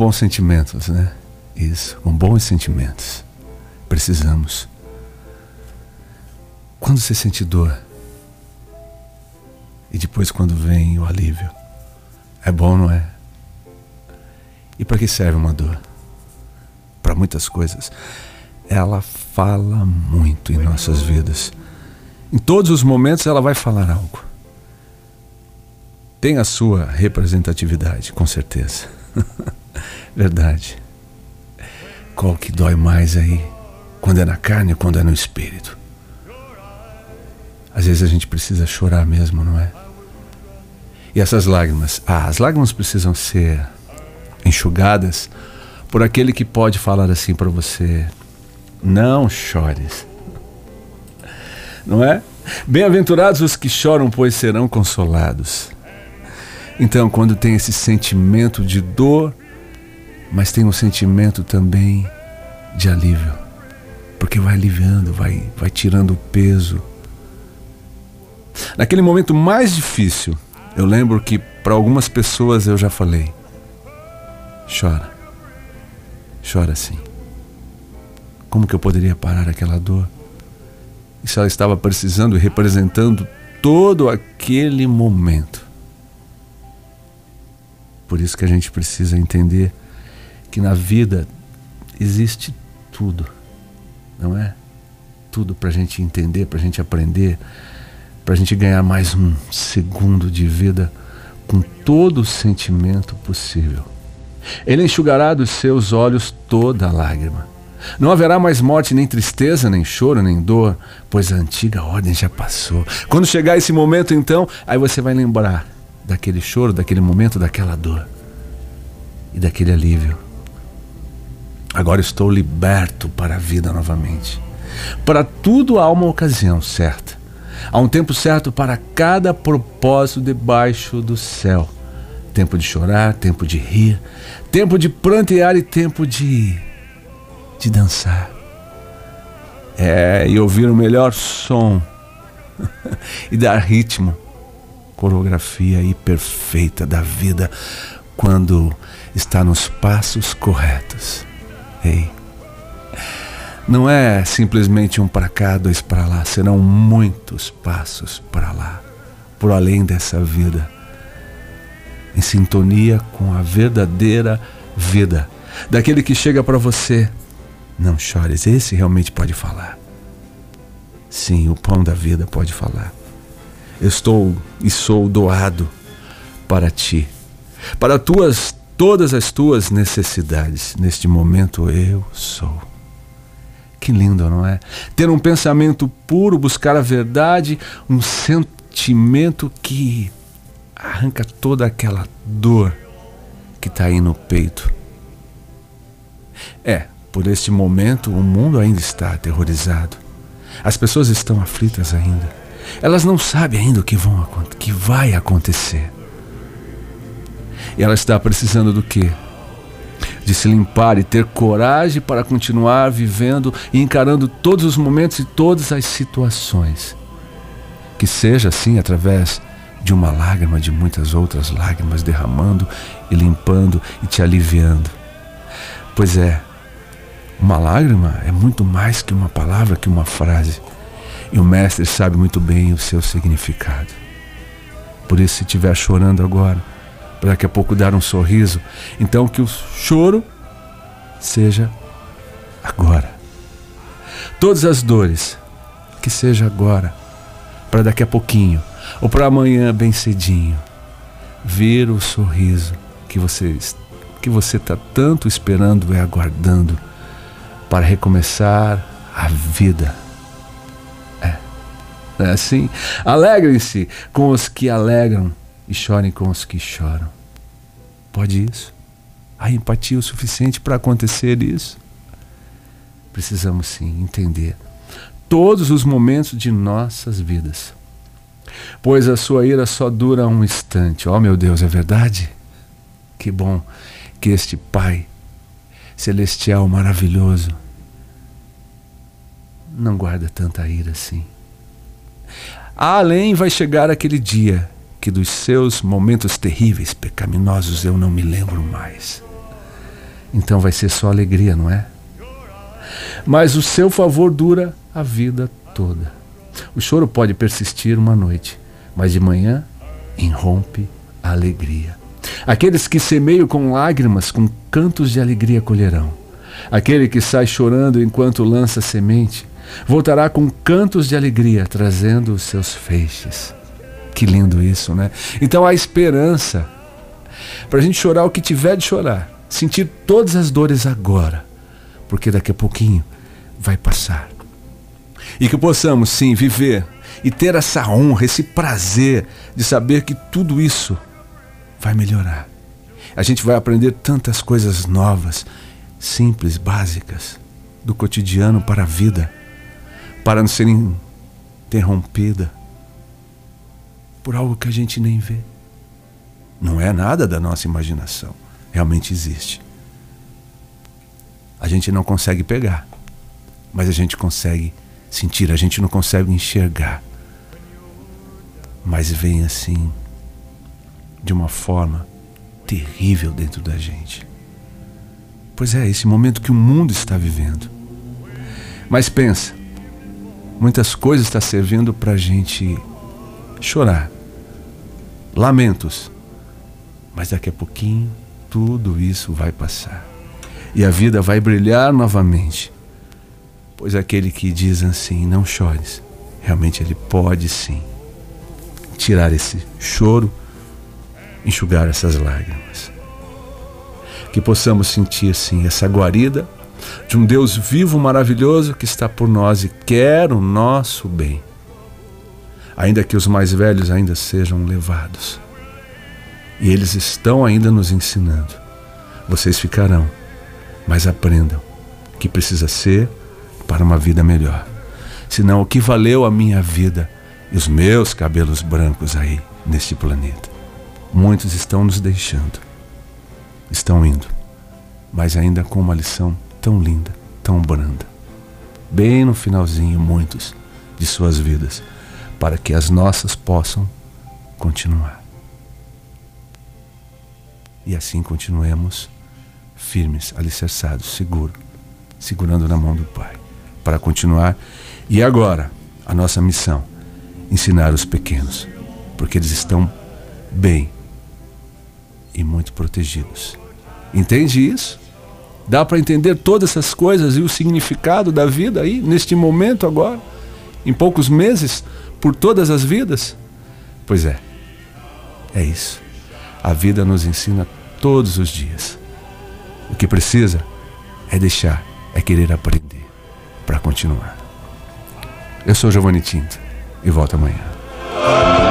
bons sentimentos, né? Isso, com bons sentimentos. Precisamos. Quando você sente dor e depois quando vem o alívio, é bom, não é? E para que serve uma dor? Para muitas coisas. Ela fala muito em nossas vidas. Em todos os momentos ela vai falar algo. Tem a sua representatividade, com certeza. Verdade. Qual que dói mais aí? Quando é na carne ou quando é no espírito? Às vezes a gente precisa chorar mesmo, não é? E essas lágrimas, ah, as lágrimas precisam ser enxugadas por aquele que pode falar assim para você: não chores. Não é? Bem-aventurados os que choram, pois serão consolados. Então, quando tem esse sentimento de dor, mas tem um sentimento também de alívio, porque vai aliviando, vai, vai tirando o peso. Naquele momento mais difícil, eu lembro que para algumas pessoas eu já falei: chora, chora sim. Como que eu poderia parar aquela dor? E se ela estava precisando e representando todo aquele momento. Por isso que a gente precisa entender que na vida existe tudo, não é? Tudo para a gente entender, para a gente aprender, para a gente ganhar mais um segundo de vida com todo o sentimento possível. Ele enxugará dos seus olhos toda lágrima. Não haverá mais morte, nem tristeza, nem choro, nem dor, pois a antiga ordem já passou. Quando chegar esse momento, então, aí você vai lembrar daquele choro, daquele momento, daquela dor e daquele alívio. Agora estou liberto para a vida novamente. Para tudo há uma ocasião certa. Há um tempo certo para cada propósito debaixo do céu. Tempo de chorar, tempo de rir, tempo de plantear e tempo de de dançar. É, e ouvir o melhor som e dar ritmo, coreografia aí perfeita da vida quando está nos passos corretos. Ei, não é simplesmente um para cá, dois para lá, serão muitos passos para lá, por além dessa vida, em sintonia com a verdadeira vida, daquele que chega para você não chores, esse realmente pode falar. Sim, o pão da vida pode falar. Eu estou e sou doado para ti, para tuas todas as tuas necessidades. Neste momento eu sou. Que lindo, não é? Ter um pensamento puro, buscar a verdade, um sentimento que arranca toda aquela dor que está aí no peito. É, por este momento, o mundo ainda está aterrorizado. As pessoas estão aflitas ainda. Elas não sabem ainda o que, vão, que vai acontecer. Ela está precisando do quê? De se limpar e ter coragem para continuar vivendo e encarando todos os momentos e todas as situações. Que seja assim através de uma lágrima, de muitas outras lágrimas derramando e limpando e te aliviando. Pois é, uma lágrima é muito mais que uma palavra, que uma frase. E o Mestre sabe muito bem o seu significado. Por isso, se estiver chorando agora, para daqui a pouco dar um sorriso, então que o choro seja agora. Todas as dores, que seja agora, para daqui a pouquinho, ou para amanhã bem cedinho, ver o sorriso que você que você está tanto esperando e aguardando para recomeçar a vida. É, é assim. Alegrem-se com os que alegram e chorem com os que choram. Pode isso? Há empatia o suficiente para acontecer isso? Precisamos sim entender todos os momentos de nossas vidas. Pois a sua ira só dura um instante. Oh meu Deus, é verdade? Que bom que este Pai celestial maravilhoso não guarda tanta ira assim. Além vai chegar aquele dia que dos seus momentos terríveis, pecaminosos, eu não me lembro mais. então vai ser só alegria, não é? Mas o seu favor dura a vida toda. O choro pode persistir uma noite, mas de manhã irrompe a alegria. Aqueles que semeiam com lágrimas, com cantos de alegria colherão. Aquele que sai chorando enquanto lança semente, voltará com cantos de alegria, trazendo os seus feixes. Que lindo isso, né? Então há esperança para a gente chorar o que tiver de chorar, sentir todas as dores agora, porque daqui a pouquinho vai passar. E que possamos, sim, viver e ter essa honra, esse prazer de saber que tudo isso vai melhorar. A gente vai aprender tantas coisas novas, simples, básicas, do cotidiano para a vida, para não ser interrompida por algo que a gente nem vê. Não é nada da nossa imaginação, realmente existe. A gente não consegue pegar, mas a gente consegue sentir, a gente não consegue enxergar. Mas vem assim, de uma forma terrível dentro da gente. Pois é, esse momento que o mundo está vivendo. Mas pensa, muitas coisas estão servindo para a gente chorar, lamentos, mas daqui a pouquinho tudo isso vai passar e a vida vai brilhar novamente. Pois aquele que diz assim, não chores, realmente ele pode sim tirar esse choro, enxugar essas lágrimas. Que possamos sentir sim essa guarida de um Deus vivo, maravilhoso que está por nós e quer o nosso bem. Ainda que os mais velhos ainda sejam levados. E eles estão ainda nos ensinando. Vocês ficarão, mas aprendam que precisa ser para uma vida melhor. Senão, o que valeu a minha vida e os meus cabelos brancos aí neste planeta? Muitos estão nos deixando, estão indo, mas ainda com uma lição tão linda, tão branda. Bem no finalzinho, muitos de suas vidas, para que as nossas possam continuar. E assim continuemos firmes, alicerçados, seguros, segurando na mão do Pai, para continuar. E agora, a nossa missão: ensinar os pequenos, porque eles estão bem e muito protegidos. Entende isso? Dá para entender todas essas coisas e o significado da vida aí, neste momento agora, em poucos meses, por todas as vidas? Pois é, é isso. A vida nos ensina todos os dias. O que precisa é deixar, é querer aprender para continuar. Eu sou Giovanni Tinto e volto amanhã.